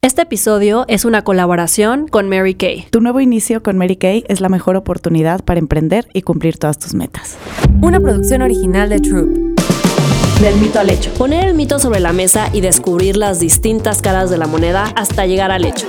Este episodio es una colaboración con Mary Kay. Tu nuevo inicio con Mary Kay es la mejor oportunidad para emprender y cumplir todas tus metas. Una producción original de Troop. Del mito al hecho. Poner el mito sobre la mesa y descubrir las distintas caras de la moneda hasta llegar al hecho.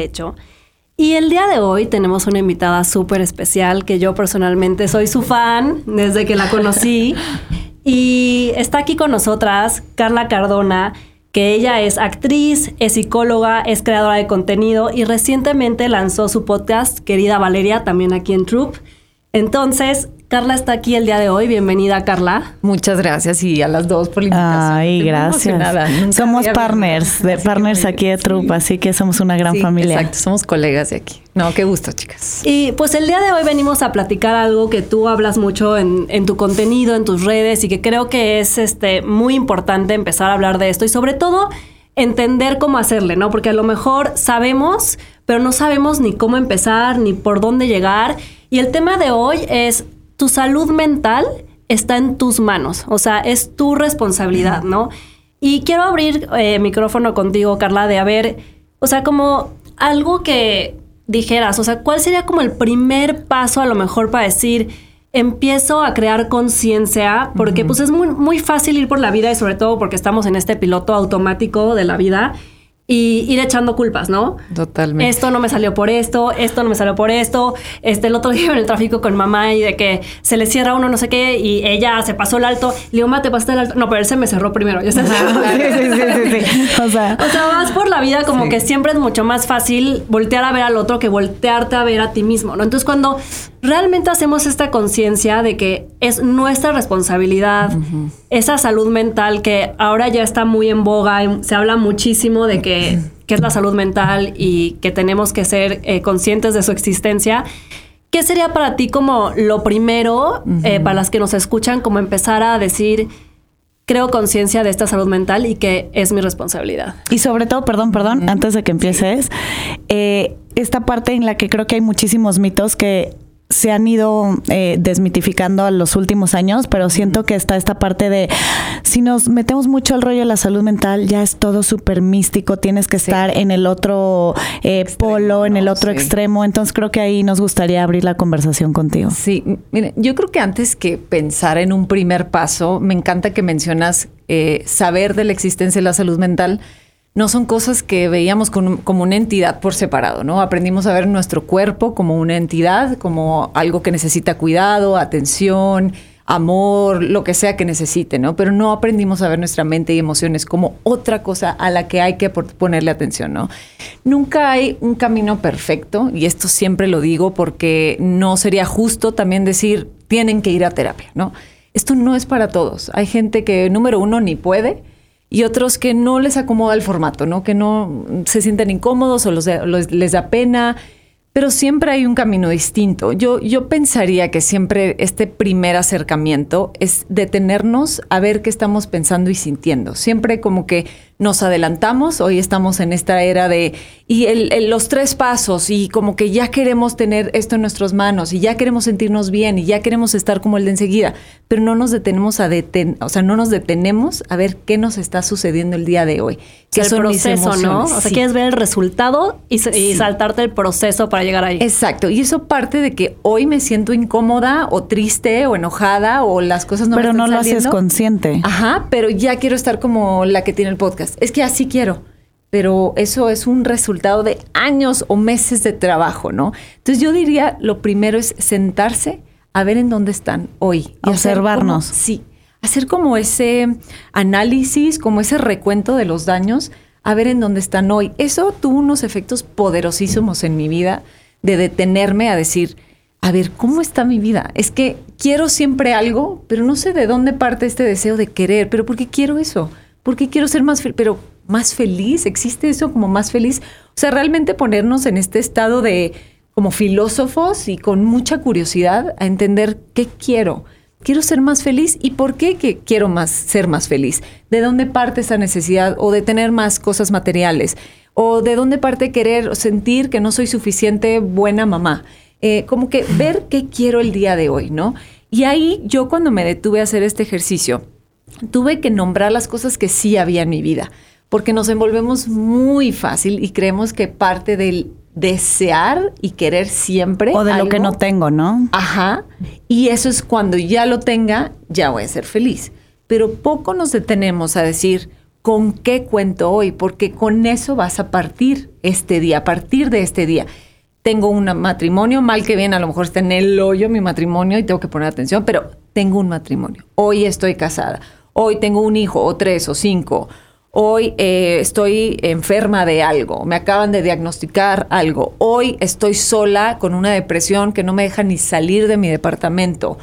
Hecho. Y el día de hoy tenemos una invitada súper especial que yo personalmente soy su fan desde que la conocí. y está aquí con nosotras Carla Cardona, que ella es actriz, es psicóloga, es creadora de contenido y recientemente lanzó su podcast Querida Valeria, también aquí en Troop. Entonces, Carla está aquí el día de hoy. Bienvenida, Carla. Muchas gracias y a las dos por la invitación. Ay, Estoy gracias. Somos partners, de que partners aquí de sí. así que somos una gran Sí, familia. Exacto, somos colegas de aquí. No, qué gusto, chicas. Y pues el día de hoy venimos a platicar algo que tú hablas mucho en, en tu contenido, en tus redes, y que creo que es este, muy importante empezar a hablar de esto y sobre todo entender cómo hacerle, ¿no? Porque a lo mejor sabemos, pero no sabemos ni cómo empezar, ni por dónde llegar. Y el tema de hoy es tu salud mental está en tus manos, o sea, es tu responsabilidad, ¿no? Y quiero abrir eh, micrófono contigo, Carla, de a ver, o sea, como algo que dijeras, o sea, ¿cuál sería como el primer paso a lo mejor para decir, empiezo a crear conciencia? Porque pues es muy, muy fácil ir por la vida y sobre todo porque estamos en este piloto automático de la vida y ir echando culpas, ¿no? Totalmente. Esto no me salió por esto, esto no me salió por esto. Este, el otro día en el tráfico con mamá y de que se le cierra uno no sé qué y ella se pasó el alto. Le digo, te pasaste el alto. No, pero él se me cerró primero. Ya sabes. Sí, sí, sí, sí, sí. O sea, O sea, vas por la vida como que siempre es mucho más fácil voltear a ver al otro que voltearte a ver a ti mismo, ¿no? Entonces, cuando realmente hacemos esta conciencia de que es nuestra responsabilidad, esa salud mental que ahora ya está muy en boga, se habla muchísimo de que, que es la salud mental y que tenemos que ser eh, conscientes de su existencia. ¿Qué sería para ti como lo primero, eh, para las que nos escuchan, como empezar a decir, creo conciencia de esta salud mental y que es mi responsabilidad? Y sobre todo, perdón, perdón, antes de que empieces, eh, esta parte en la que creo que hay muchísimos mitos que se han ido eh, desmitificando a los últimos años, pero siento que está esta parte de si nos metemos mucho al rollo de la salud mental, ya es todo súper místico, tienes que estar en el otro eh, polo, en el otro Sí. extremo, entonces creo que ahí nos gustaría abrir la conversación contigo. Sí, mire, yo creo que antes que pensar en un primer paso, me encanta que mencionas eh, saber de la existencia de la salud mental. No son cosas que veíamos como una entidad por separado, ¿no? Aprendimos a ver nuestro cuerpo como una entidad, como algo que necesita cuidado, atención, amor, lo que sea que necesite, ¿no? Pero no aprendimos a ver nuestra mente y emociones como otra cosa a la que hay que ponerle atención, ¿no? Nunca hay un camino perfecto, y esto siempre lo digo porque no sería justo también decir tienen que ir a terapia, ¿no? Esto no es para todos. Hay gente que, número uno, ni puede, y otros que no les acomoda el formato, ¿no? Que no se sienten incómodos o los- les da pena. Pero siempre hay un camino distinto. Yo, yo pensaría que siempre este primer acercamiento es detenernos a ver qué estamos pensando y sintiendo. Siempre como que nos adelantamos, hoy estamos en esta era de, y el- el- los tres pasos, y como que ya queremos tener esto en nuestras manos, y ya queremos sentirnos bien, y ya queremos estar como el de enseguida, pero no nos detenemos a deten, o sea, no nos detenemos a ver qué nos está sucediendo el día de hoy. ¿Qué el son mis proceso, ¿no? O sea, Sí. quieres ver el resultado y, se- y Sí. saltarte el proceso para llegar ahí. Exacto, y eso parte de que hoy me siento incómoda o triste o enojada o las cosas no me pero están no lo haces consciente. Ajá, pero ya quiero estar como la que tiene el podcast. Es que así quiero. pero eso es un resultado de años o meses de trabajo, ¿no? Entonces yo diría, lo primero es sentarse a ver en dónde están hoy. Y Observarnos. sí, hacer como ese análisis, como ese recuento de los daños, a ver en dónde están hoy. Eso tuvo unos efectos poderosísimos en mi vida de detenerme a decir, a ver, ¿cómo está mi vida? Es que quiero siempre algo, pero no sé de dónde parte este deseo de querer, pero ¿por qué quiero eso? ¿Por qué quiero ser más feliz? Pero más feliz, ¿existe eso como más feliz? O sea, realmente ponernos en este estado de como filósofos y con mucha curiosidad a entender qué quiero. Quiero ser más feliz y por qué que quiero más ser más feliz. ¿De dónde parte esa necesidad o de tener más cosas materiales? ¿O de dónde parte querer sentir que no soy suficiente buena mamá? Eh, como que ver qué quiero el día de hoy, ¿no? Y ahí yo cuando me detuve a hacer este ejercicio, tuve que nombrar las cosas que sí había en mi vida, porque nos envolvemos muy fácil y creemos que parte del desear y querer siempre. O de lo que no tengo, ¿no? Ajá. Y eso es cuando ya lo tenga, ya voy a ser feliz. Pero poco nos detenemos a decir, ¿con qué cuento hoy? Porque con eso vas a partir este día, a partir de este día tengo un matrimonio, mal que bien, a lo mejor está en el hoyo mi matrimonio y tengo que poner atención, pero tengo un matrimonio. Hoy estoy casada, hoy tengo un hijo o tres o cinco, hoy eh, estoy enferma de algo, me acaban de diagnosticar algo, hoy estoy sola con una depresión que no me deja ni salir de mi departamento,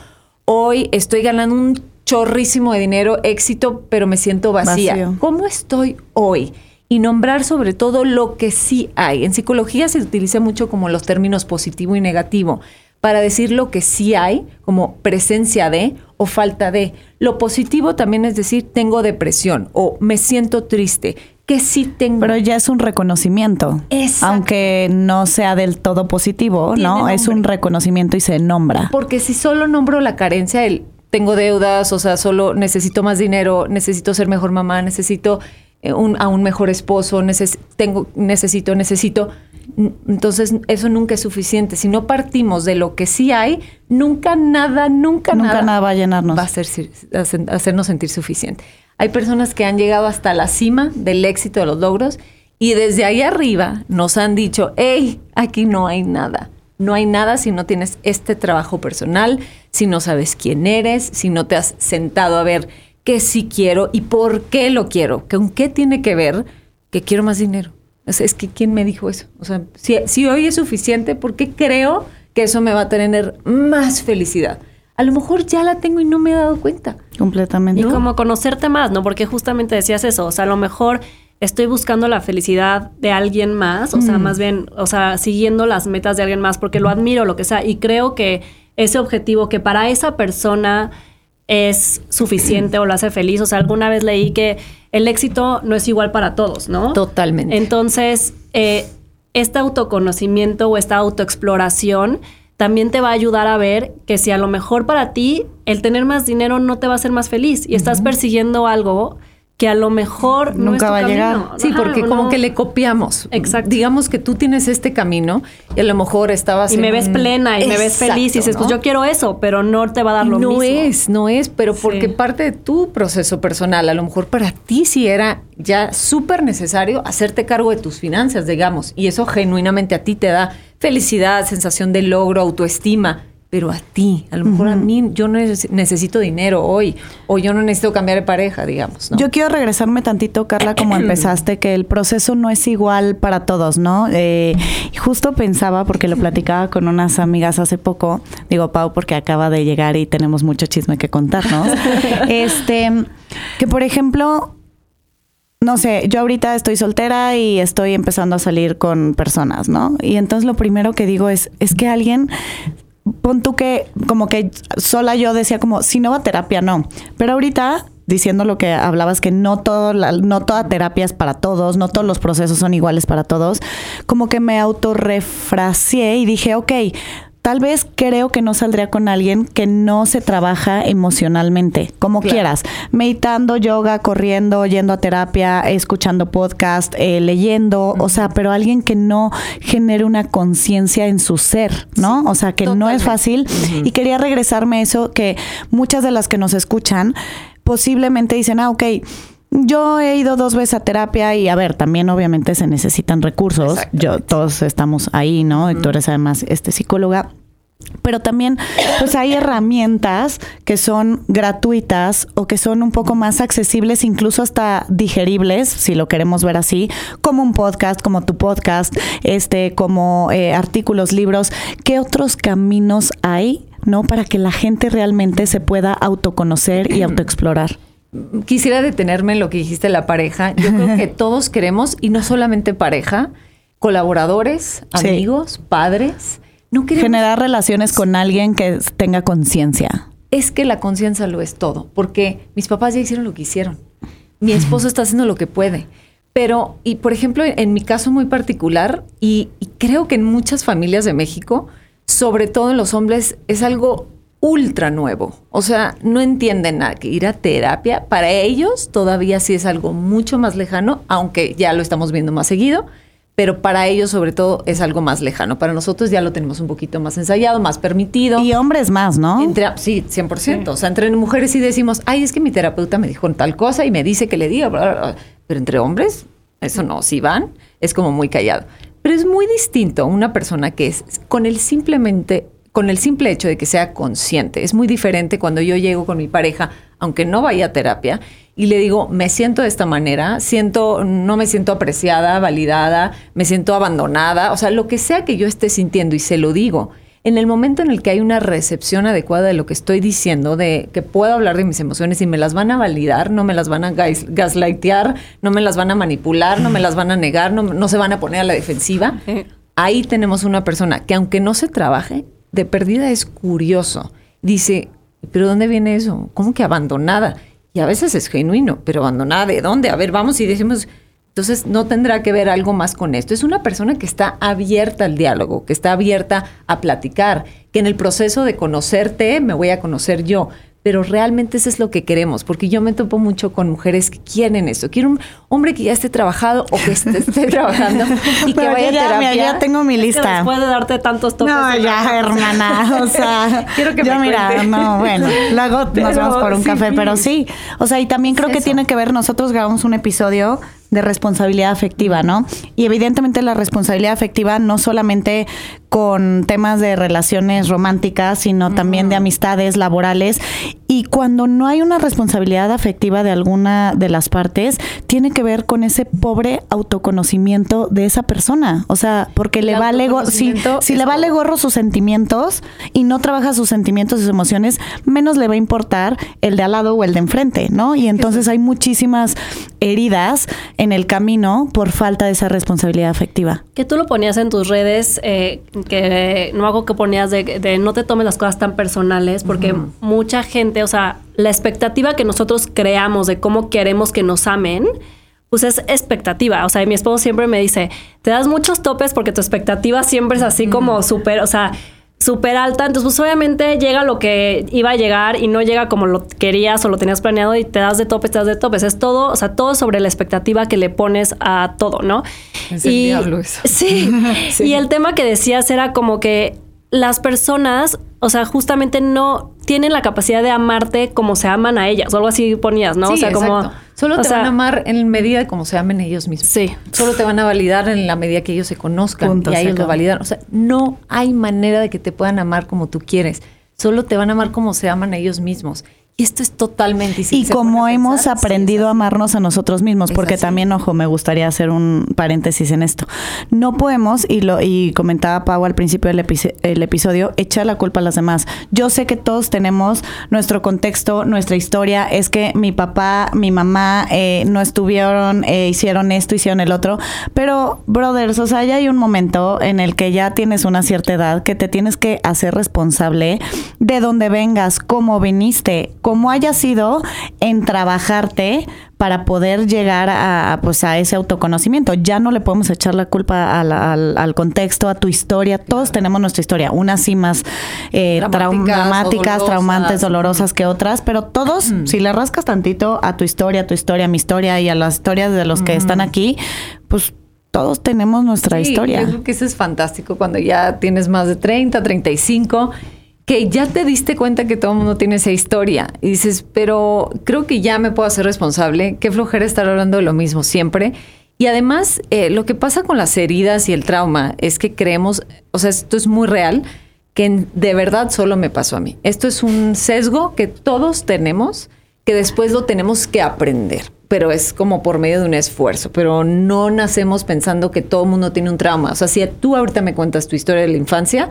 hoy estoy ganando un chorrísimo de dinero, éxito, pero me siento vacía. ¿Cómo estoy hoy? y nombrar sobre todo lo que sí hay. En psicología se utiliza mucho como los términos positivo y negativo para decir lo que sí hay, como presencia de o falta de. Lo positivo también es decir, tengo depresión o me siento triste, que sí tengo. Pero ya es un reconocimiento. Aunque no sea del todo positivo, ¿no? Es un reconocimiento y se nombra. Porque si solo nombro la carencia, el tengo deudas, o sea, solo necesito más dinero, necesito ser mejor mamá, necesito eh, a un mejor esposo, tengo, necesito, necesito. Entonces, eso nunca es suficiente. Si no partimos de lo que sí hay, nunca nada, nunca, nunca nada, va a llenarnos. Va a, hacernos sentir suficiente. Hay personas que han llegado hasta la cima del éxito de los logros y desde ahí arriba nos han dicho, hey, aquí no hay nada. No hay nada si no tienes este trabajo personal, si no sabes quién eres, si no te has sentado a ver que sí quiero y por qué lo quiero. ¿Con qué tiene que ver que quiero más dinero? Es que ¿quién me dijo eso? O sea, si, hoy es suficiente, ¿por qué creo que eso me va a tener más felicidad? A lo mejor ya la tengo y no me he dado cuenta. Completamente. Y como conocerte más, ¿no? Porque justamente decías eso, o sea, a lo mejor estoy buscando la felicidad de alguien más, o sea, mm. más bien, o sea, siguiendo las metas de alguien más porque lo admiro, lo que sea, y creo que ese objetivo que para esa persona es suficiente o lo hace feliz. O sea, alguna vez leí que el éxito no es igual para todos, ¿no? Totalmente. Entonces, eh, este autoconocimiento o esta autoexploración también te va a ayudar a ver que si a lo mejor para ti el tener más dinero no te va a hacer más feliz y estás persiguiendo algo que a lo mejor nunca va a llegar. Sí, porque como que le copiamos. Exacto. Digamos que tú tienes este camino y a lo mejor estabas y me ves plena y me ves feliz y dices, pues yo quiero eso, pero no te va a dar lo mismo. No es, no es, pero porque parte de tu proceso personal, a lo mejor para ti sí era ya súper necesario hacerte cargo de tus finanzas, digamos, y eso genuinamente a ti te da felicidad, sensación de logro, autoestima pero a ti, a lo mejor a mí, yo no necesito dinero hoy, o yo no necesito cambiar de pareja, digamos. Yo quiero regresarme tantito, Carla, como empezaste, que el proceso no es igual para todos, ¿no? Eh, justo pensaba, porque lo platicaba con unas amigas hace poco, digo Pau, porque acaba de llegar y tenemos mucho chisme que contarnos, este, que por ejemplo, no sé, yo ahorita estoy soltera y estoy empezando a salir con personas, ¿no? Y entonces lo primero que digo es, es que alguien pon tú que como que sola yo decía como si no va terapia no, pero ahorita diciendo lo que hablabas que no todo no toda terapia es para todos, no todos los procesos son iguales para todos, como que me autorrefraseé y dije, ok, Tal vez creo que no saldría con alguien que no se trabaja emocionalmente, como quieras, meditando, yoga, corriendo, yendo a terapia, escuchando podcast, eh, leyendo, o sea, pero alguien que no genere una conciencia en su ser, ¿no? o sea, que no es fácil. Y quería regresarme a eso, que muchas de las que nos escuchan posiblemente dicen, ah, ok, Yo he ido dos veces a terapia y a ver, también obviamente se necesitan recursos. Yo todos estamos ahí, ¿no? Y tú eres además este psicóloga. Pero también, pues hay herramientas que son gratuitas o que son un poco más accesibles, incluso hasta digeribles, si lo queremos ver así, como un podcast, como tu podcast, este, como eh, artículos, libros. ¿Qué otros caminos hay, no, para que la gente realmente se pueda autoconocer y autoexplorar? Quisiera detenerme en lo que dijiste la pareja. Yo creo que todos queremos, y no solamente pareja, colaboradores, amigos, padres Generar relaciones con alguien que tenga conciencia. Es que la conciencia lo es todo, porque mis papás ya hicieron lo que hicieron. Mi esposo está haciendo lo que puede. Pero, y por ejemplo, en mi caso muy particular, y, creo que en muchas familias de México, sobre todo en los hombres, es algo ultra nuevo. O sea, no entienden nada que ir a terapia. Para ellos todavía sí es algo mucho más lejano, aunque ya lo estamos viendo más seguido pero para ellos sobre todo es algo más lejano. Para nosotros ya lo tenemos un poquito más ensayado, más permitido. Y hombres más, ¿no? Entre, sí, 100%. O sea, entre mujeres sí decimos, ay, es que mi terapeuta me dijo tal cosa y me dice que le diga, pero entre hombres, eso no, si van, es como muy callado. Pero es muy distinto una persona que es con el simplemente con el simple hecho de que sea consciente. Es muy diferente cuando yo llego con mi pareja, aunque no vaya a terapia, y le digo, me siento de esta manera, siento, no me siento apreciada, validada, me siento abandonada, o sea, lo que sea que yo esté sintiendo y se lo digo, en el momento en el que hay una recepción adecuada de lo que estoy diciendo, de que puedo hablar de mis emociones y me las van a validar, no me las van a gaslightear, no me las van a manipular, no me las van a negar, no, no se van a poner a la defensiva, ahí tenemos una persona que aunque no se trabaje, de perdida es curioso. Dice, pero ¿dónde viene eso? ¿Cómo que abandonada? Y a veces es genuino, pero abandonada de dónde? A ver, vamos y decimos, entonces no tendrá que ver algo más con esto. Es una persona que está abierta al diálogo, que está abierta a platicar, que en el proceso de conocerte me voy a conocer yo pero realmente eso es lo que queremos, porque yo me topo mucho con mujeres que quieren eso. Quiero un hombre que ya esté trabajado o que esté, trabajando y que vaya a terapia. ya tengo mi lista. Es después de darte tantos toques. No, ya, hermana, o sea, quiero que yo me mira, no, bueno, luego nos vamos por un café, pero sí. O sea, y también creo que tiene que ver nosotros grabamos un episodio de responsabilidad afectiva, ¿no? Y evidentemente la responsabilidad afectiva no solamente con temas de relaciones románticas, sino también de amistades laborales. Y cuando no hay una responsabilidad afectiva de alguna de las partes, tiene que ver con ese pobre autoconocimiento de esa persona. O sea, porque le vale gorro, si, si le vale gorro sus sentimientos y no trabaja sus sentimientos y sus emociones, menos le va a importar el de al lado o el de enfrente, ¿no? Y entonces hay muchísimas heridas en el camino por falta de esa responsabilidad afectiva. Que tú lo ponías en tus redes, eh, que no hago que ponías de, no te tomes las cosas tan personales, porque mucha gente, o sea, la expectativa que nosotros creamos de cómo queremos que nos amen, pues es expectativa. O sea, mi esposo siempre me dice, te das muchos topes porque tu expectativa siempre es así como súper, o sea, súper alta. Entonces, pues obviamente llega lo que iba a llegar y no llega como lo querías o lo tenías planeado y te das de topes, te das de topes. Es todo, o sea, todo sobre la expectativa que le pones a todo, ¿no? Es el diablo eso. Sí. sí. Y el tema que decías era como que las personas, o sea, justamente no tienen la capacidad de amarte como se aman a ellas, o algo así ponías, ¿no? Sí, o sea, como Solo te van a amar en medida de cómo se amen ellos mismos. Sí. Solo te van a validar en la medida que ellos se conozcan y a ellos lo validan. O sea, no hay manera de que te puedan amar como tú quieres. Solo te van a amar como se aman ellos mismos. Y esto es totalmente Y como hemos aprendido a amarnos a nosotros mismos, porque también, ojo, me gustaría hacer un paréntesis en esto. No podemos, y lo y comentaba Pau al principio del el episodio, echar la culpa a las demás. Yo sé que todos tenemos nuestro contexto, nuestra historia. Es que mi papá, mi mamá eh, no estuvieron, eh, hicieron esto, hicieron el otro. Pero, brothers, o sea, ya hay un momento en el que ya tienes una cierta edad que te tienes que hacer responsable de dónde vengas, cómo viniste como haya sido en trabajarte para poder llegar a, pues, a ese autoconocimiento. Ya no le podemos echar la culpa al, contexto, a tu historia. Todos tenemos nuestra historia, unas sí más eh, dramáticas, traumantes, dolorosas que otras, pero todos, si le rascas tantito a tu historia, a tu historia, a mi historia y a las historias de los que están aquí, pues todos tenemos nuestra historia. Yo creo que eso es fantástico cuando ya tienes más de 30, 35 que ya te diste cuenta que todo el mundo tiene esa historia y dices, pero creo que ya me puedo hacer responsable, qué flojera estar hablando de lo mismo siempre. Y además, eh, lo que pasa con las heridas y el trauma es que creemos, o sea, esto es muy real, que de verdad solo me pasó a mí. Esto es un sesgo que todos tenemos, que después lo tenemos que aprender, pero es como por medio de un esfuerzo, pero no nacemos pensando que todo el mundo tiene un trauma. O sea, si tú ahorita me cuentas tu historia de la infancia,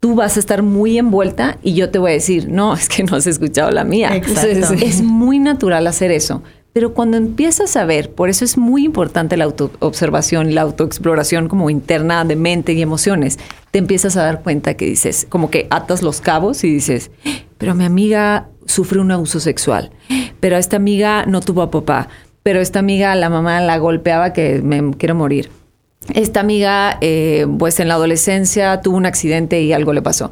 tú vas a estar muy envuelta y yo te voy a decir, no, es que no has escuchado la mía. Exacto. es muy natural hacer eso. Pero cuando empiezas a ver, por eso es muy importante la autoobservación, la autoexploración como interna de mente y emociones, te empiezas a dar cuenta que dices, como que atas los cabos y dices, pero mi amiga sufre un abuso sexual, pero esta amiga no tuvo a papá, pero esta amiga la mamá la golpeaba que me quiero morir. Esta amiga, eh, pues en la adolescencia tuvo un accidente y algo le pasó.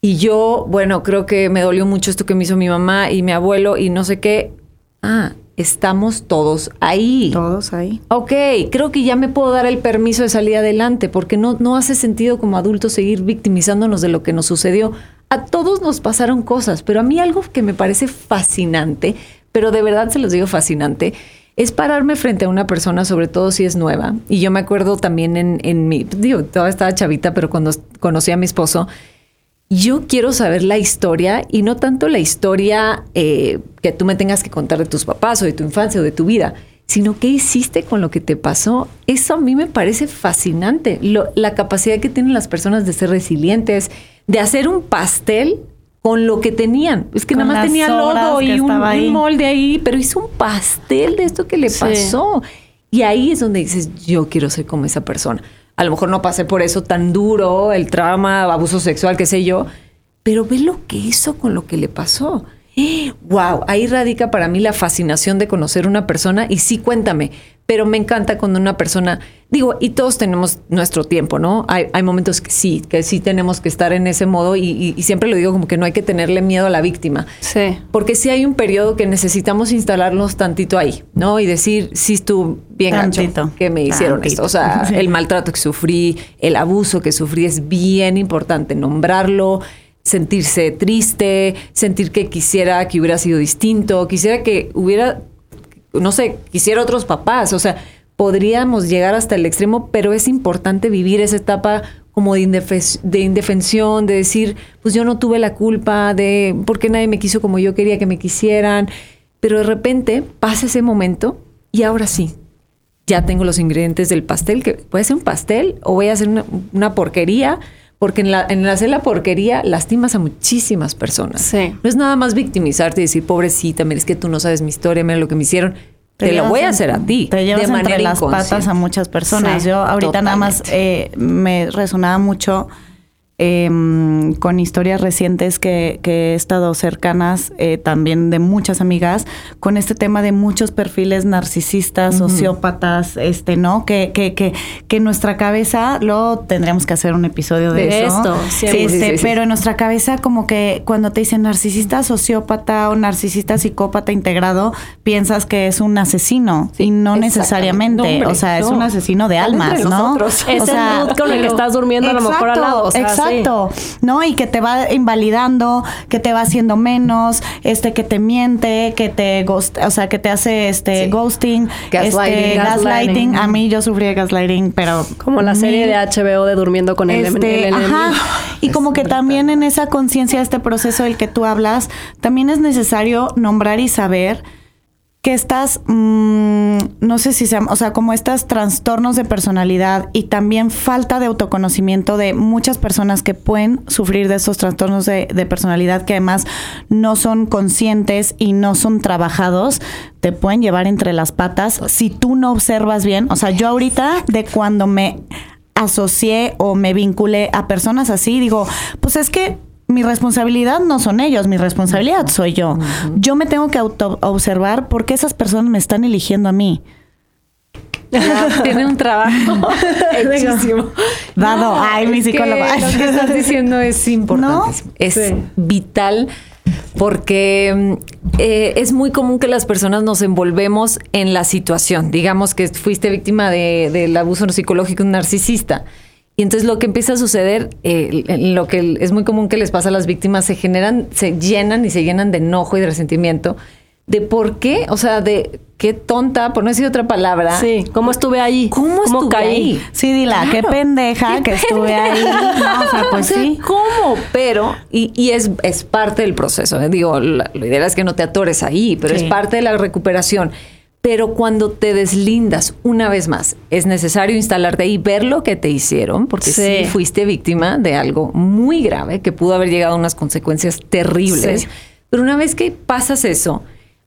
Y yo, bueno, creo que me dolió mucho esto que me hizo mi mamá y mi abuelo y no sé qué. Ah, estamos todos ahí. Todos ahí. Ok, creo que ya me puedo dar el permiso de salir adelante porque no, no hace sentido como adultos seguir victimizándonos de lo que nos sucedió. A todos nos pasaron cosas, pero a mí algo que me parece fascinante, pero de verdad se los digo fascinante, es pararme frente a una persona, sobre todo si es nueva. Y yo me acuerdo también en, mi, digo, todavía estaba chavita, pero cuando conocí a mi esposo, yo quiero saber la historia y no tanto la historia eh, que tú me tengas que contar de tus papás o de tu infancia o de tu vida, sino qué hiciste con lo que te pasó. Eso a mí me parece fascinante, la capacidad que tienen las personas de ser resilientes, de hacer un pastel con lo que tenían. Es que nada más tenía lodo y un, molde ahí, pero hizo un pastel de esto que le pasó. Y ahí es donde dices, yo quiero ser como esa persona a lo mejor no pasé por eso tan duro, el trauma, abuso sexual, qué sé yo, pero ve lo que hizo con lo que le pasó. Wow, ahí radica para mí la fascinación de conocer una persona y sí, cuéntame, pero me encanta cuando una persona, digo, y todos tenemos nuestro tiempo, ¿no? Hay, momentos que sí, que sí tenemos que estar en ese modo y, siempre lo digo como que no hay que tenerle miedo a la víctima. Sí. Porque sí hay un periodo que necesitamos instalarnos tantito ahí, ¿no? Y decir, sí estuvo bien tantito, que me hicieron esto. O sea, el maltrato que sufrí, el abuso que sufrí es bien importante nombrarlo sentirse triste, sentir que quisiera que hubiera sido distinto, quisiera que hubiera no sé, quisiera otros papás, o sea, podríamos llegar hasta el extremo, pero es importante vivir esa etapa como de, indefensión, de decir, pues yo no tuve la culpa de por qué nadie me quiso como yo quería que me quisieran, pero de repente pasa ese momento y ahora sí, ya tengo los ingredientes del pastel, que puede ser un pastel o voy a hacer una, porquería, porque en, la, en hacer la porquería lastimas a muchísimas personas. Sí. No es nada más victimizarte y decir, pobrecita, mira, es que tú no sabes mi historia, mira lo que me hicieron. Te, lo voy a hacer a ti. Te llevas de entre las patas a muchas personas. Yo ahorita nada más eh, me resonaba mucho Em, con historias recientes que, he estado cercanas, eh, también de muchas amigas, con este tema de muchos perfiles narcisistas, sociópatas, este, ¿no? Que, que, que, que en nuestra cabeza, luego tendríamos que hacer un episodio de, eso. Esto, este, pero en nuestra cabeza, como que cuando te dicen narcisista sociópata o narcisista psicópata integrado, piensas que es un asesino y no necesariamente. o sea, es un asesino de almas, ¿no? Es o sea, con el que estás durmiendo a lo mejor al lado. Exacto, ¿no? Y que te va invalidando, que te va haciendo menos, este, que te miente, que te ghost, o sea, que te hace este ghosting, gaslighting, este, gaslighting. A mí yo sufrí de gaslighting, pero como la serie de HBO de durmiendo con el, este, ajá. Y como que también en esa conciencia, este proceso del que tú hablas, también es necesario nombrar y saber que estas, mm, no sé si sean, o sea, como estos trastornos de personalidad y también falta de autoconocimiento de muchas personas que pueden sufrir de estos trastornos de, personalidad que además no son conscientes y no son trabajados, te pueden llevar entre las patas si tú no observas bien. O sea, yo ahorita de cuando me asocié o me vinculé a personas así, digo, pues es que mi responsabilidad no son ellos, mi responsabilidad soy yo. Yo me tengo que auto observar por qué esas personas me están eligiendo a mí. tiene un trabajo hechísimo. Dado, ay, mi psicóloga. lo que estás diciendo es importante. Es vital porque mm, eh, es muy común que las personas nos envolvemos en la situación. Digamos que fuiste víctima del abuso psicológico de un narcisista Y entonces lo que empieza a suceder, eh, lo que es muy común que les pasa a las víctimas, se generan, se llenan y se llenan de enojo y de resentimiento de por qué, o sea, de qué tonta, por no decir otra palabra. Sí, ¿cómo estuve ahí? ¿Cómo, estuve caí? Ahí? Sí, dila, qué pendeja que estuve ahí. No, o sea, pues sí. ¿Cómo? Pero, y, y es, es, parte del proceso. ¿eh? Digo, la, idea es que no te atores ahí, pero es parte de la recuperación. Pero cuando te deslindas una vez más, es necesario instalarte y ver lo que te hicieron, porque sí. fuiste víctima de algo muy grave que pudo haber llegado a unas consecuencias terribles. Pero una vez que pasas eso,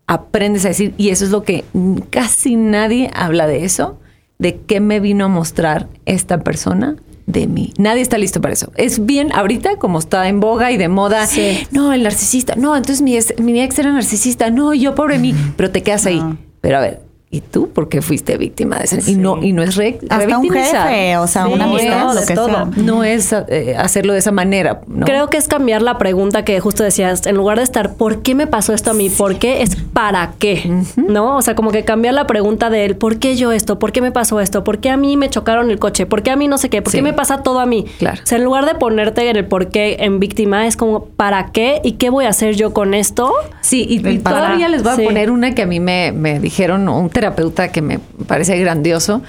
aprendes a decir, y eso es lo que casi nadie habla de eso, de qué me vino a mostrar esta persona de mí. Nadie está listo para eso. Es bien ahorita como está en boga y de moda. No, el narcisista. No, entonces mi ex, mi ex era narcisista. No, yo pobre mí. Pero te quedas ahí. Pero a ver, ¿Y tú por qué fuiste víctima de eso? Y no y no es re, Hasta un jefe, o sea, una amistad, lo que todo. No es eh, hacerlo de esa manera. Creo que es cambiar la pregunta que justo decías, en lugar de estar ¿por qué me pasó esto a mí? ¿Por qué? Es ¿para qué? ¿No? O sea, como que cambiar la pregunta de él, ¿por qué yo esto? ¿Por qué me pasó esto? ¿Por qué a mí me chocaron el coche? ¿Por qué a mí no sé qué? ¿Por qué me pasa todo a mí? Claro. O sea, en lugar de ponerte en el por qué en víctima, es como ¿para qué? ¿Y qué voy a hacer yo con esto? Sí, y, todavía les voy a poner una que a mí me, me dijeron, un terapeuta que me parece grandioso.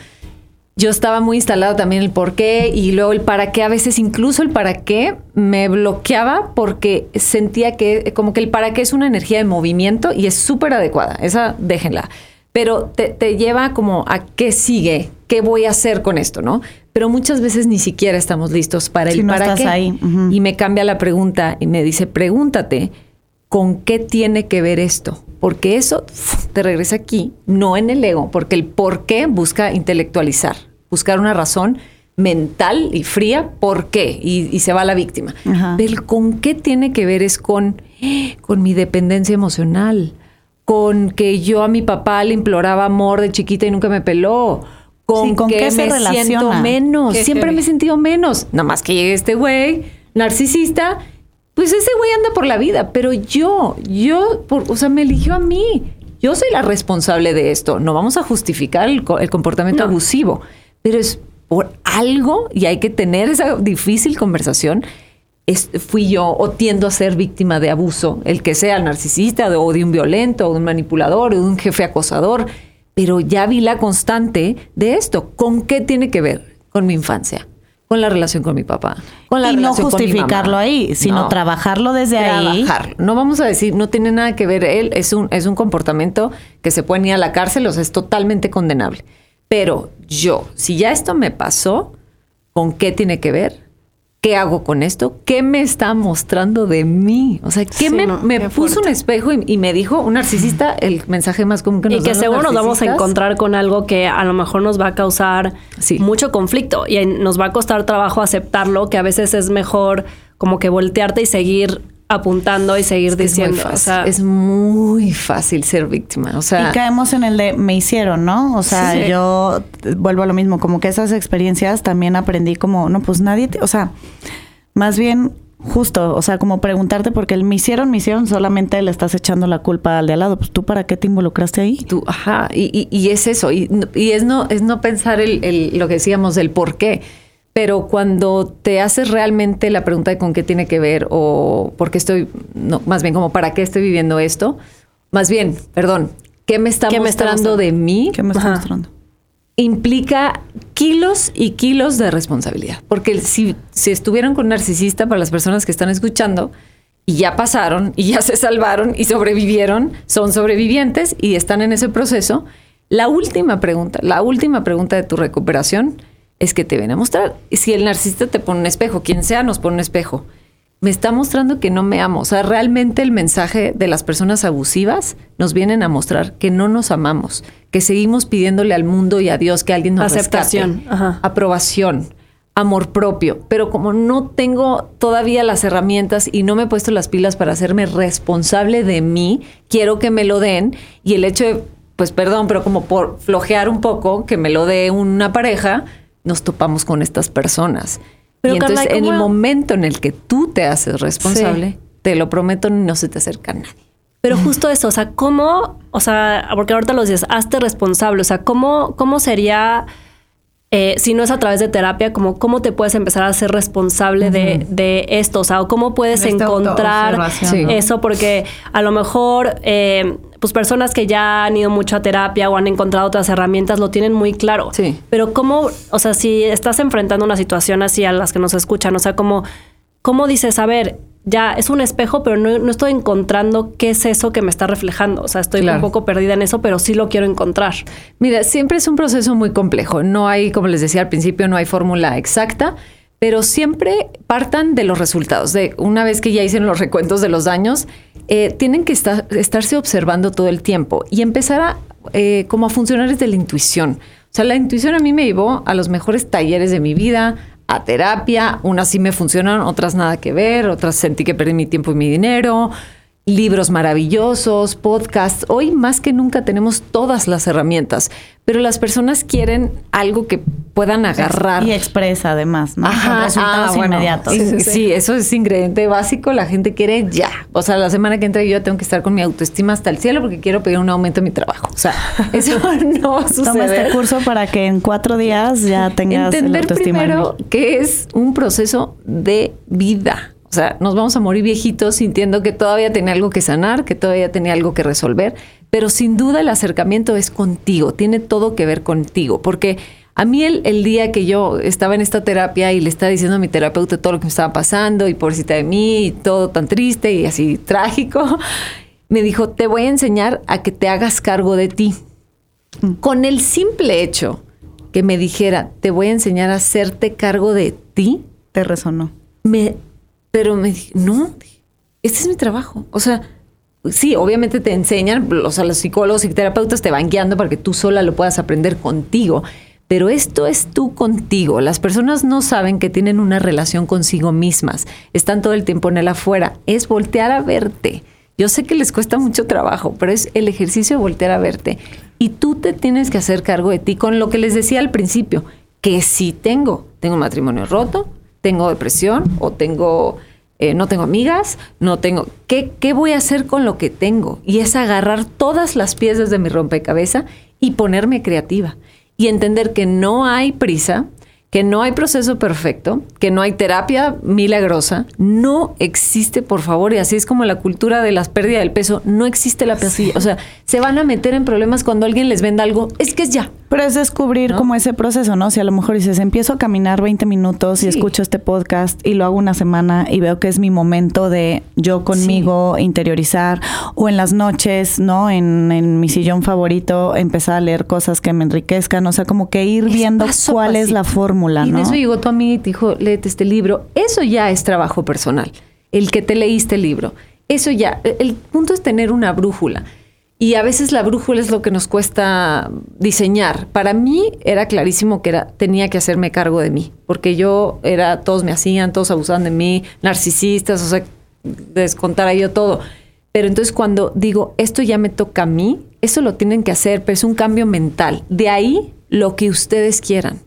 Yo estaba muy instalado también el por qué y luego el para qué. A veces incluso el para qué me bloqueaba porque sentía que como que el para qué es una energía de movimiento y es súper adecuada. Esa déjenla. Pero te, lleva como a qué sigue, qué voy a hacer con esto, ¿no? Pero muchas veces ni siquiera estamos listos para el para qué. Ahí. Y me cambia la pregunta y me dice, pregúntate, ¿con qué tiene que ver esto? Porque eso te regresa aquí, no en el ego, porque el por qué busca intelectualizar, buscar una razón mental y fría, ¿por qué? Y, se va a la víctima. Pero el con qué tiene que ver es con, con mi dependencia emocional, con que yo a mi papá le imploraba amor de chiquita y nunca me peló, con, que me siento menos, siempre me he sentido menos, nada más que llegue este güey narcisista pues ese güey anda por la vida, pero yo, yo, o sea, me eligió a mí. Yo soy la responsable de esto. No vamos a justificar el, comportamiento abusivo, pero es por algo y hay que tener esa difícil conversación. Es, fui yo o tiendo a ser víctima de abuso, el que sea el narcisista o de un violento o de un manipulador o de un jefe acosador, pero ya vi la constante de esto. ¿Con qué tiene que ver? Con mi infancia con la relación con mi papá. Con la y no justificarlo ahí, sino trabajarlo desde ahí. No vamos a decir, no tiene nada que ver él, es un, es un comportamiento que se puede ir a la cárcel, o sea, es totalmente condenable. Pero yo, si ya esto me pasó, ¿con qué tiene que ver? ¿Qué hago con esto? ¿Qué me está mostrando de mí? O sea, ¿qué me, puso un espejo y, me dijo un narcisista el mensaje más común que nos Y que seguro nos vamos a encontrar con algo que a lo mejor nos va a causar mucho conflicto y nos va a costar trabajo aceptarlo, que a veces es mejor como que voltearte y seguir apuntando y seguir diciendo. Es muy, es muy fácil ser víctima. O sea, y caemos en el de me hicieron, ¿no? O sea, yo vuelvo a lo mismo, como que esas experiencias también aprendí como, no, pues nadie, o sea, más bien justo, o sea, como preguntarte porque el me hicieron, me hicieron, solamente le estás echando la culpa al de al lado. Pues tú para qué te involucraste ahí. Tú, ajá, y, y, es eso, y, y, es no, es no pensar el, el, lo que decíamos del por qué pero cuando te haces realmente la pregunta de con qué tiene que ver o por qué estoy, no, más bien como para qué estoy viviendo esto, más bien, perdón, ¿qué me está, mostrando, de mí? ¿Qué me está mostrando? Implica kilos y kilos de responsabilidad. Porque si, si estuvieron con un narcisista, para las personas que están escuchando, y ya pasaron, y ya se salvaron, y sobrevivieron, son sobrevivientes y están en ese proceso, la última pregunta, la última pregunta de tu recuperación es que te ven a mostrar. Si el narcisista te pone un espejo, quien sea nos pone un espejo, me está mostrando que no me amo. O sea, realmente el mensaje de las personas abusivas nos vienen a mostrar que no nos amamos, que seguimos pidiéndole al mundo y a Dios que alguien nos Aceptación, aprobación, amor propio. Pero como no tengo todavía las herramientas y no me he puesto las pilas para hacerme responsable de mí, quiero que me lo den y el hecho de, pues perdón, pero como por flojear un poco, que me lo dé una pareja, nos topamos con estas personas. y entonces, en el momento en el que tú te haces responsable, te lo prometo, no se te acerca a nadie. Pero justo eso, o sea, ¿cómo, o sea, porque ahorita lo dices, hazte responsable, o sea, ¿cómo, cómo sería eh, si no es a través de terapia, como cómo te puedes empezar a ser responsable de, de esto, o sea, o cómo puedes encontrar eso, porque a lo mejor, eh, pues personas que ya han ido mucho a terapia o han encontrado otras herramientas lo tienen muy claro. Sí. Pero cómo, o sea, si estás enfrentando una situación así a las que nos escuchan, o sea, como, ¿cómo dices, a ver, ya es un espejo, pero no, no estoy encontrando qué es eso que me está reflejando? O sea, estoy Claro. un poco perdida en eso, pero sí lo quiero encontrar. Mira, siempre es un proceso muy complejo. No hay, como les decía al principio, no hay fórmula exacta, pero siempre partan de los resultados. De una vez que ya hicieron los recuentos de los daños, eh, tienen que estar- estarse observando todo el tiempo y empezar a eh, como a funcionar desde la intuición. O sea, la intuición a mí me llevó a los mejores talleres de mi vida, a terapia. Unas sí me funcionan, otras nada que ver, otras sentí que perdí mi tiempo y mi dinero libros maravillosos, podcasts. Hoy más que nunca tenemos todas las herramientas, pero las personas quieren algo que puedan agarrar. Y expresa además, ¿no? Ajá, resultados ah, bueno. inmediatos. Sí, sí, eso es ingrediente básico. La gente quiere ya. O sea, la semana que entra yo tengo que estar con mi autoestima hasta el cielo porque quiero pedir un aumento en mi trabajo. O sea, eso no va a Toma suceder. este curso para que en cuatro días ya tengas el Entender autoestima. primero que es un proceso de vida. O sea, nos vamos a morir viejitos sintiendo que todavía tenía algo que sanar, que todavía tenía algo que resolver, pero sin duda el acercamiento es contigo, tiene todo que ver contigo, porque a mí el, el día que yo estaba en esta terapia y le estaba diciendo a mi terapeuta todo lo que me estaba pasando y pobrecita de mí y todo tan triste y así trágico, me dijo, te voy a enseñar a que te hagas cargo de ti. Con el simple hecho que me dijera, te voy a enseñar a hacerte cargo de ti, Te resonó. me, pero me dije, no, este es mi trabajo. O sea, sí, obviamente te enseñan, o sea, los psicólogos y terapeutas te van guiando para que tú sola lo puedas aprender contigo. Pero esto es tú contigo. Las personas no saben que tienen una relación consigo mismas. Están todo el tiempo en el afuera. Es voltear a verte. Yo sé que les cuesta mucho trabajo, pero es el ejercicio de voltear a verte. Y tú te tienes que hacer cargo de ti con lo que les decía al principio, que sí tengo. Tengo un matrimonio roto, tengo depresión o tengo, eh, no tengo amigas, no tengo... ¿Qué, ¿Qué voy a hacer con lo que tengo? Y es agarrar todas las piezas de mi rompecabezas y ponerme creativa. Y entender que no hay prisa, que no hay proceso perfecto, que no hay terapia milagrosa, no existe, por favor, y así es como la cultura de las pérdidas del peso, no existe la pastilla. O sea, se van a meter en problemas cuando alguien les venda algo, es que es ya. Pero es descubrir ¿No? como ese proceso, ¿no? Si a lo mejor dices, empiezo a caminar 20 minutos y escucho este podcast y lo hago una semana y veo que es mi momento de yo conmigo interiorizar o en las noches, ¿no? En, en mi sillón favorito empezar a leer cosas que me enriquezcan, o sea, como que ir Es viendo cuál es la fórmula, Y ¿no? de eso llegó tu amiga y te dijo, léete este libro. Eso ya es trabajo personal. El que te leíste el libro. Eso ya. El punto es tener una brújula. Y a veces la brújula es lo que nos cuesta diseñar. Para mí era clarísimo que era, tenía que hacerme cargo de mí. Porque yo era, todos me hacían, todos abusaban de mí, narcisistas, o sea, descontara yo todo. Pero entonces cuando digo, esto ya me toca a mí, eso lo tienen que hacer, pero es un cambio mental. De ahí lo que ustedes quieran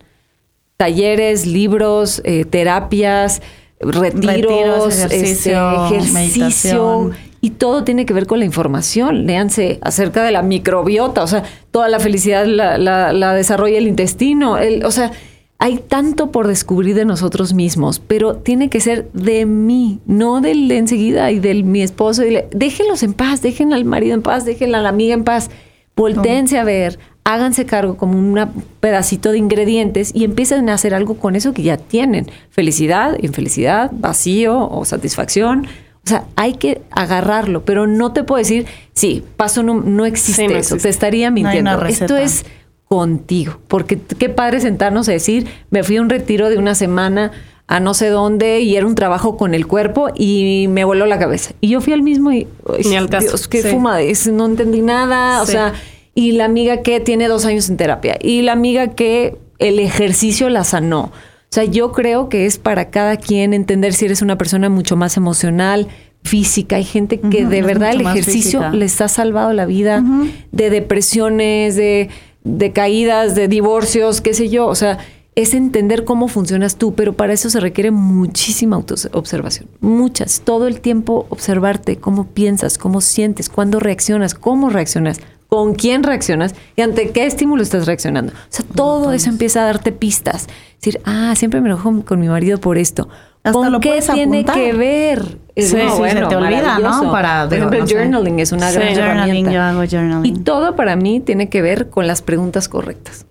talleres, libros, eh, terapias, retiros, Retiros, ejercicio, este, ejercicio y todo tiene que ver con la información. Léanse acerca de la microbiota, o sea, toda la felicidad la, la- la desarrolla el intestino, el- o sea, hay tanto por descubrir de nosotros mismos, pero tiene que ser de mí, no del de enseguida y del mi esposo. y le- déjenlos en paz, dejen al marido en paz, déjenla a la amiga en paz. Voltéense a ver, háganse cargo como un pedacito de ingredientes y empiecen a hacer algo con eso que ya tienen. Felicidad, infelicidad, vacío o satisfacción. O sea, hay que agarrarlo, pero no te puedo decir, sí, paso no, no existe Sí, no eso, existe. te estaría mintiendo. Esto es contigo, porque qué padre sentarnos a decir, me fui a un retiro de una semana a no sé dónde y era un trabajo con el cuerpo y me voló la cabeza. Y yo fui al mismo y, ay, Ni al caso. Dios, qué Sí. fuma no entendí nada, o sea, y la amiga que tiene dos años en terapia y la amiga que el ejercicio la sanó. O sea, yo creo que es para cada quien entender si eres una persona mucho más emocional, física. Hay gente que de verdad el ejercicio física. les ha salvado la vida de depresiones, de, de caídas, de divorcios, qué sé yo. O sea, es entender cómo funcionas tú, pero para eso se requiere muchísima autoobservación. Muchas. Todo el tiempo observarte, cómo piensas, cómo sientes, cuándo reaccionas, cómo reaccionas con quién reaccionas y ante qué estímulo estás reaccionando. O sea, todo eso empieza a darte pistas. decir, ah, siempre me enojo con mi marido por esto. Hasta ¿Con lo qué tiene apuntar. que ver? Sí, sí, se te olvida, ¿no? Para- por ejemplo, no sé. journaling es una Sí, gran herramienta. yo hago journaling. Y todo para mí tiene que ver con las preguntas correctas.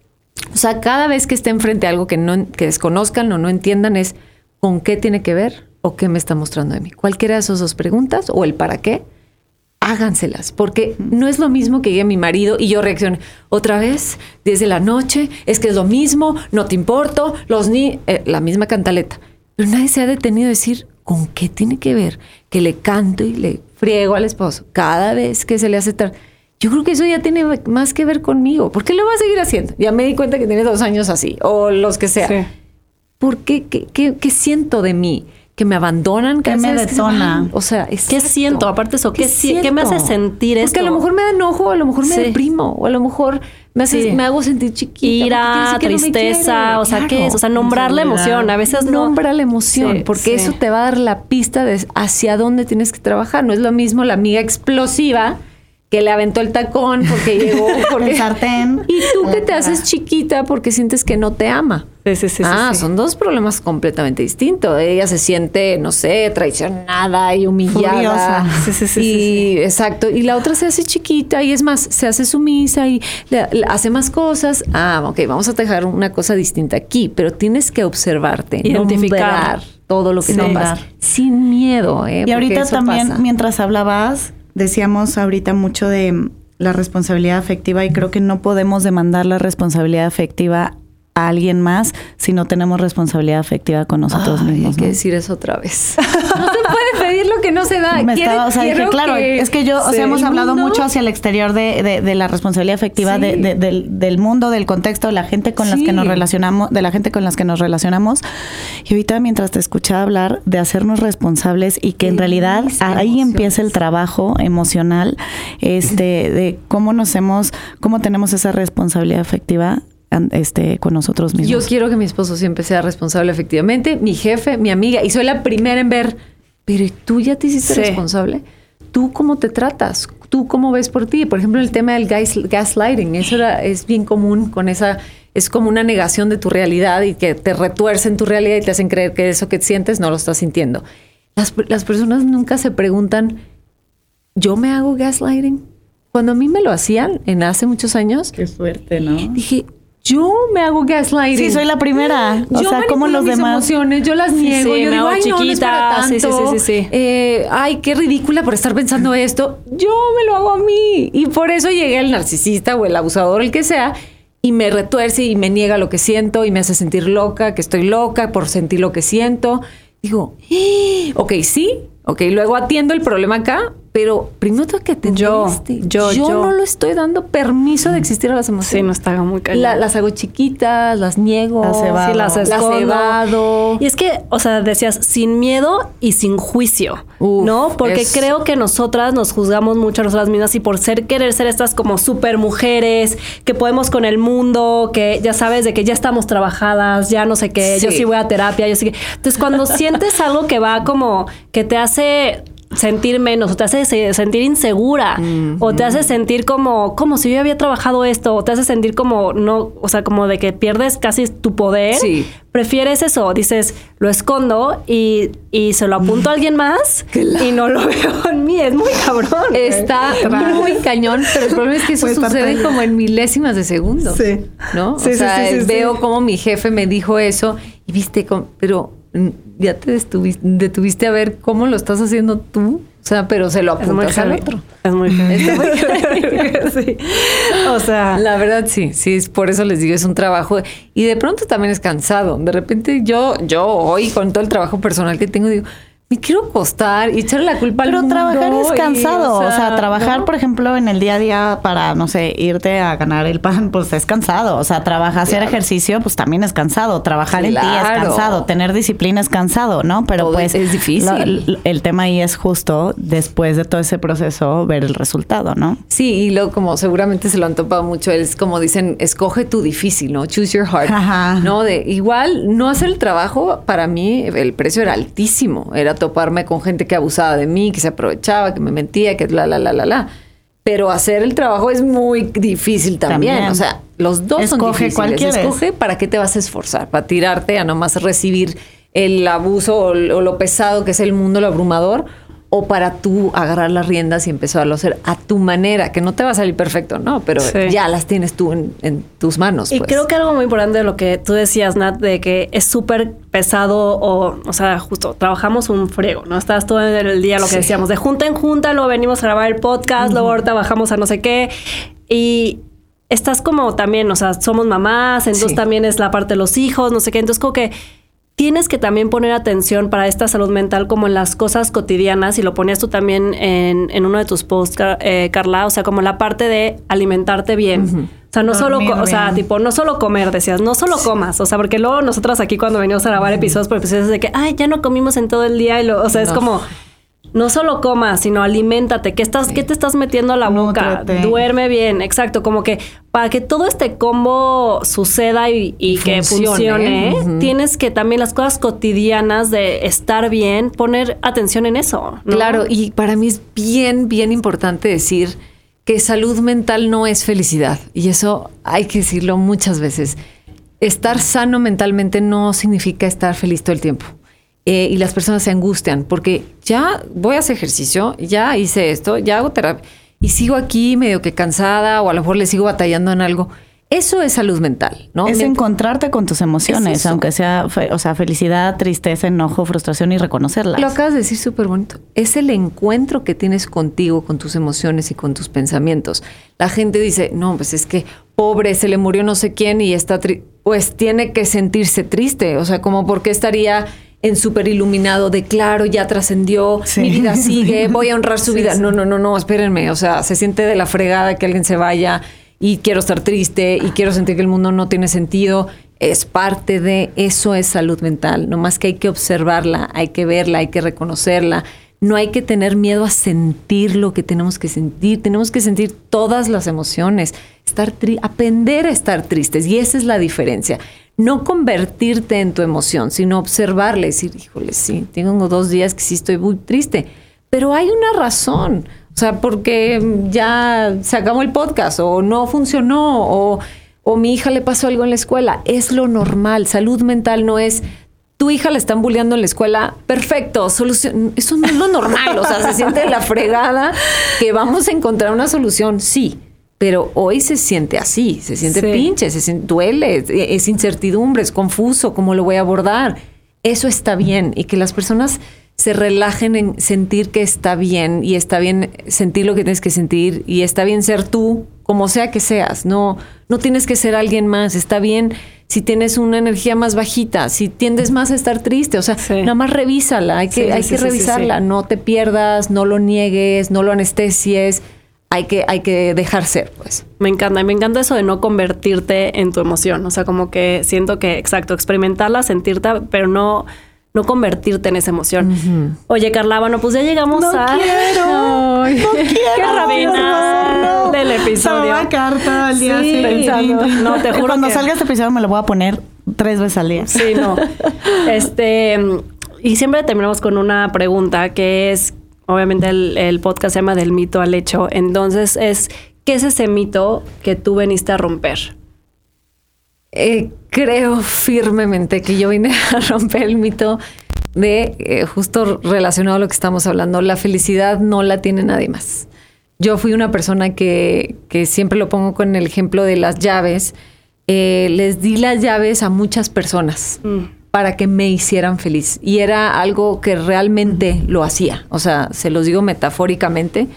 O sea, cada vez que esté enfrente a algo que no que desconozcan o no entiendan es con qué tiene que ver o qué me está mostrando de mí. Cualquiera de esas dos preguntas o el para qué, háganselas, porque no es lo mismo que llegue mi marido y yo reaccione otra vez, desde la noche, es que es lo mismo, no te importo, los ni eh, la misma cantaleta. Pero nadie se ha detenido a decir con qué tiene que ver que le canto y le friego al esposo cada vez que se le hace tarde. Yo creo que eso ya tiene más que ver conmigo. ¿Por qué lo va a seguir haciendo? Ya me di cuenta que tiene dos años así, o los que sea. Sí. ¿Por qué? ¿Qué, qué- qué siento de mí? ¿Que me abandonan? ¿Qué me que se detona? van? O sea, ¿Qué siento? Aparte eso, ¿qué, si- qué me hace sentir esto? Porque a lo mejor me da enojo, a lo mejor me Sí. deprimo, o a lo mejor me, hace- Sí. me hago sentir chiquita. Ira, que no me tristeza, o sea, ¿qué es? O sea, nombrar la emoción. A veces no. Nombra la emoción, Sí, porque sí. eso te va a dar la pista de hacia dónde tienes que trabajar. No es lo mismo la amiga explosiva que le aventó el tacón porque llegó. Porque... El sartén. Y tú que te haces chiquita porque sientes que no te ama. Sí, sí, sí, ah, sí. son dos problemas completamente distintos. Ella se siente, no sé, traicionada y humillada. Furiosa. Sí, sí, sí, y, sí, sí. Exacto. Y la otra se hace chiquita y es más, se hace sumisa y le- le hace más cosas. Ah, ok, vamos a dejar una cosa distinta aquí, pero tienes que observarte, Identificar. todo lo que Sí. te pasa. Sin miedo, ¿eh? Y ahorita también, pasa. mientras hablabas, decíamos ahorita mucho de la responsabilidad afectiva y creo que no podemos demandar la responsabilidad afectiva a alguien más si no tenemos responsabilidad afectiva con nosotros Ay, mismos. Hay que ¿no? decir eso otra vez. No se puede pedir lo que no se da. Me estaba- o sea, dije, claro, que es que yo, o se- sea, hemos hablado mundo- mucho hacia el exterior de, de- de la responsabilidad afectiva Sí. de- de- del, del mundo, del contexto, de la gente con las que nos relacionamos, de la gente con las que nos relacionamos. Y ahorita mientras te escuchaba hablar de hacernos responsables y que en realidad ahí emociones. empieza el trabajo emocional, este, de cómo nos hemos, cómo tenemos esa responsabilidad afectiva este, con nosotros mismos. Yo quiero que mi esposo siempre sea responsable efectivamente, mi jefe, mi amiga, y soy la primera en ver, pero ¿y tú ya te hiciste Sí. responsable? ¿Tú cómo te tratas? ¿Tú cómo ves por ti? Por ejemplo, el tema del gas, gaslighting, eso era- es bien común con esa, es como una negación de tu realidad y que te retuercen tu realidad y te hacen creer que eso que sientes no lo estás sintiendo. Las, las personas nunca se preguntan, ¿yo me hago gaslighting? Cuando a mí me lo hacían en hace muchos años, Qué fuerte, ¿no? dije, yo me hago gaslighting. Sí, soy la primera. O yo sea, como los mis demás. emociones, yo las Sí, niego, sí, yo me digo, hago ay, no, no es para chiquita". Sí, sí, tanto. sí, sí, sí. Eh, ay, qué ridícula por estar pensando esto. Yo me lo hago a mí. Y por eso llegué el narcisista o el abusador, el que sea, y me retuerce y me niega lo que siento y me hace sentir loca, que estoy loca por sentir lo que siento. Digo, "Eh, ok, sí, ok, luego atiendo el problema acá, pero primero tengo que atender Yo, este. yo, yo. no lo estoy dando permiso de existir a las emociones. Sí, no está muy. La- las hago chiquitas, las niego. Las evado. Sí, las Las escondo. evado. Y es que, o sea, decías, sin miedo y sin juicio, Uf, ¿no? Porque es- creo que nosotras nos juzgamos mucho a nosotras mismas y por ser, querer ser estas como super mujeres, que podemos con el mundo, que ya sabes, de que ya estamos trabajadas, ya no sé qué, yo Sí. sí voy a terapia, yo sí que... Entonces, cuando sientes algo que va como, que te hace sentir menos, o te hace se- sentir insegura, o te hace sentir como, como si yo había trabajado esto, o te hace sentir como, no, o sea, como de que pierdes casi tu poder, Sí. prefieres eso, dices, lo escondo y, y se lo apunto a alguien más y no lo veo en mí, es muy cabrón. Está muy cañón, pero el problema es que eso sucede como en milésimas de segundo. Sí. ¿No? Sí, o sí, sea, sí, veo cómo mi jefe me dijo eso y viste, cómo- pero ya te detuvi- detuviste a ver cómo lo estás haciendo tú. O sea, pero se lo es apuntas al otro. Es muy. Está muy sí. O sea, La verdad sí, sí, es por eso les digo, es un trabajo y de pronto también es cansado. De repente yo, yo hoy con todo el trabajo personal que tengo, digo, me quiero acostar y echarle la culpa al Pero mundo. trabajar es y, cansado. o sea, trabajar, ¿no? por ejemplo, en el día a día para, no sé, irte a ganar el pan, pues es cansado. O sea, trabajar, hacer Claro. ejercicio, pues también es cansado. Trabajar en ti es cansado. Tener disciplina es cansado, ¿no? Pero Todo pues es difícil. lo- el tema ahí es justo después de todo ese proceso ver el resultado, ¿no? Sí, y luego como seguramente se lo han topado mucho, es como dicen, escoge tu difícil, ¿no? Choose your heart. Ajá. No, de igual no hacer el trabajo, para mí el precio era altísimo. Era toparme con gente que abusaba de mí, que se aprovechaba, que me mentía, que la, la, la, la, la. pero hacer el trabajo es muy difícil también. También. O sea, los dos son difíciles. Escoge para qué te vas a esforzar, para tirarte a nomás recibir el abuso o, o lo pesado que es el mundo, lo abrumador, o para tú agarrar las riendas y empezarlo a hacer a tu manera, que no te va a salir perfecto, ¿no? Pero Sí. ya las tienes tú en, en tus manos. Y pues. creo que algo muy importante de lo que tú decías, Nat, de que es súper pesado o, o sea, justo trabajamos un frego, ¿no? Estás todo el día, lo que Sí. decíamos, de junta en junta, luego venimos a grabar el podcast, luego ahorita bajamos a no sé qué. Y estás como también, o sea, somos mamás, entonces Sí. también es la parte de los hijos, no sé qué. Entonces, como que tienes que también poner atención para esta salud mental como en las cosas cotidianas y lo ponías tú también en, en uno de tus posts, Car- eh, Carla, o sea, como la parte de alimentarte bien. O sea, no solo, o sea, tipo, no solo comer, decías, no solo comas, o sea, porque luego nosotras aquí cuando venimos a grabar episodios, pues episodios de que, ay, ya no comimos en todo el día y lo, o sea, es como, no solo comas, sino aliméntate, ¿qué estás, qué te estás metiendo a la boca? Duerme bien, exacto, como que para que todo este combo suceda y, y que Funcione. tienes que también las cosas cotidianas de estar bien, poner atención en eso. ¿no? Claro, y para mí es bien, bien importante decir que salud mental no es felicidad. Y eso hay que decirlo muchas veces. Estar sano mentalmente no significa estar feliz todo el tiempo. Eh, y las personas se angustian porque ya voy a hacer ejercicio, ya hice esto, ya hago terapia y sigo aquí medio que cansada o a lo mejor le sigo batallando en algo. Eso es salud mental, ¿no? Es encontrarte con tus emociones, Es aunque sea, o sea, felicidad, tristeza, enojo, frustración y reconocerlas. Lo acabas de decir súper bonito. Es el encuentro que tienes contigo, con tus emociones y con tus pensamientos. La gente dice, no, pues es que pobre, se le murió no sé quién y está tri-". Pues tiene que sentirse triste. O sea, como porque estaría en súper iluminado de claro, ya trascendió, Sí. mi vida sigue, voy a honrar su Sí, vida. sí. No, no, no, no, espérenme. O sea, se siente de la fregada que alguien se vaya y quiero estar triste y quiero sentir que el mundo no tiene sentido. Es parte de eso, es salud mental. No más que hay que observarla, hay que verla, hay que reconocerla. No hay que tener miedo a sentir lo que tenemos que sentir. Tenemos que sentir todas las emociones, aprender a estar tristes. Y esa es la diferencia. No convertirte en tu emoción, sino observarla y decir, híjole, sí, tengo dos días que sí estoy muy triste. Pero hay una razón. O sea, porque ya se acabó el podcast o no funcionó o, o mi hija le pasó algo en la escuela. Es lo normal. Salud mental no es tu hija la están bulleando en la escuela, perfecto, solución. Eso no es lo normal, o sea, se siente la fregada que vamos a encontrar una solución, sí, pero hoy se siente así, se siente Sí. pinche, se siente, duele, es- es incertidumbre, es confuso, ¿cómo lo voy a abordar? Eso está bien y que las personas se relajen en sentir que está bien y está bien sentir lo que tienes que sentir y está bien ser tú, como sea que seas, no, no tienes que ser alguien más, está bien si tienes una energía más bajita, si tiendes más a estar triste, o sea, Sí. nada más revísala, hay que, Sí, hay sí, que revisarla, no te pierdas, no lo niegues, no lo anestesies, hay que, hay que dejar ser, pues. Me encanta, y me encanta eso de no convertirte en tu emoción. O sea, como que siento que, exacto, experimentarla, sentirte, pero no, no convertirte en esa emoción. Oye, Carla, bueno, pues ya llegamos No a. quiero, no quiero Qué hacerlo. del episodio. Estaba carta al día Sí, pensando. No, te juro Cuando que- salga este episodio me lo voy a poner tres veces al día. Sí, no. Este, y siempre terminamos con una pregunta que es, obviamente el, el podcast se llama del mito al hecho. Entonces es, ¿qué es ese mito que tú veniste a romper? Eh, creo firmemente que yo vine a romper el mito de, eh, justo relacionado a lo que estamos hablando, la felicidad no la tiene nadie más. Yo fui una persona que, que siempre lo pongo con el ejemplo de las llaves. Eh, les di las llaves a muchas personas para que me hicieran feliz. Y era algo que realmente lo hacía. O sea, se los digo metafóricamente.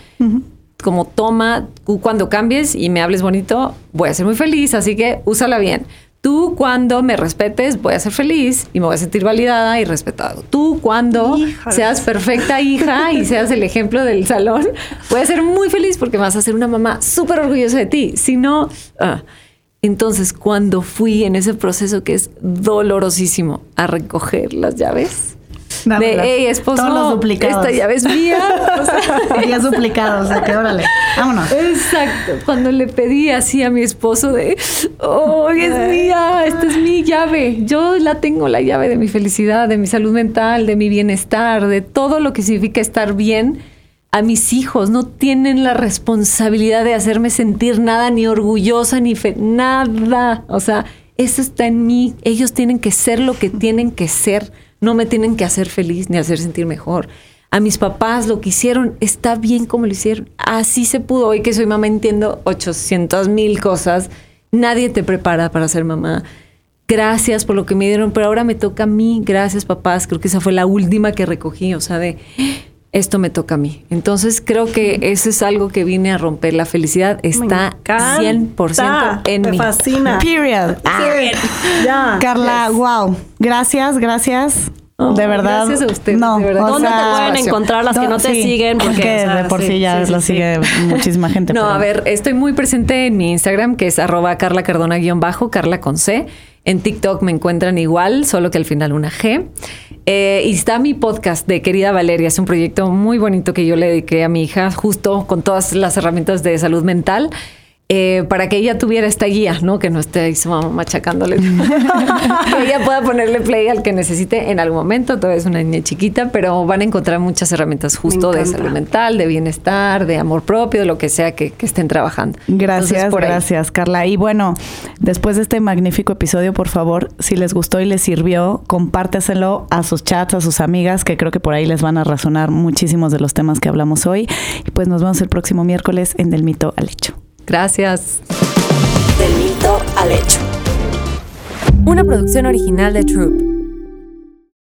Como toma, tú cuando cambies y me hables bonito, voy a ser muy feliz, así que úsala bien. Tú cuando me respetes, voy a ser feliz y me voy a sentir validada y respetado. Tú cuando seas perfecta hija y seas el ejemplo del salón, voy a ser muy feliz porque vas a ser una mamá súper orgullosa de ti. Si no, ah. entonces cuando fui en ese proceso que es dolorosísimo a recoger las llaves. de, hey, esposo, Todos los duplicados. esta llave es mía. O sea, Días duplicados, o sea que órale. Vámonos. Exacto. Cuando le pedí así a mi esposo de, oh, es mía, esta es mi llave. Yo la tengo, la llave de mi felicidad, de mi salud mental, de mi bienestar, de todo lo que significa estar bien. a mis hijos, no tienen la responsabilidad de hacerme sentir nada, ni orgullosa, ni fe, nada. O sea, eso está en mí. Ellos tienen que ser lo que tienen que ser. No me tienen que hacer feliz ni hacer sentir mejor. A mis papás lo que hicieron está bien como lo hicieron. Así se pudo. Hoy que soy mamá entiendo 800 mil cosas. Nadie te prepara para ser mamá. Gracias por lo que me dieron, pero ahora me toca a mí. Gracias papás. Creo que esa fue la última que recogí. O sea, de esto me toca a mí. Entonces creo que eso es algo que vine a romper. La felicidad está 100% en me mí. fascina. Period. Ya. Carla, wow. Gracias, gracias. Oh, de verdad. gracias a ustedes, No, de verdad. o ¿Dónde sea, te pueden encontrar las que no te sí, siguen? Porque, o sea, de por sí, sí, ya sí, lo sí, sigue muchísima gente. No, pero- a ver, estoy muy presente en mi Instagram, que es arroba Carla Cardona guion bajo, Carla con C. En TikTok me encuentran igual, solo que al final una G. Eh, y está mi podcast de Querida Valeria. Es un proyecto muy bonito que yo le dediqué a mi hija, justo con todas las herramientas de salud mental. Eh, para que ella tuviera esta guía, ¿no? Que no esté ahí su mamá machacándole. que ella pueda ponerle play al que necesite en algún momento. Todavía es una niña chiquita, pero van a encontrar muchas herramientas justo de salud mental, de bienestar, de amor propio, de lo que sea que, que estén trabajando. Gracias, Entonces, por ahí. gracias, Carla. Y bueno, después de este magnífico episodio, por favor, si les gustó y les sirvió, compárteselo a sus chats, a sus amigas, que creo que por ahí les van a razonar muchísimos de los temas que hablamos hoy. Y pues nos vemos el próximo miércoles en Del Mito al Hecho. Gracias. Del mito al hecho. Una producción original de Troop.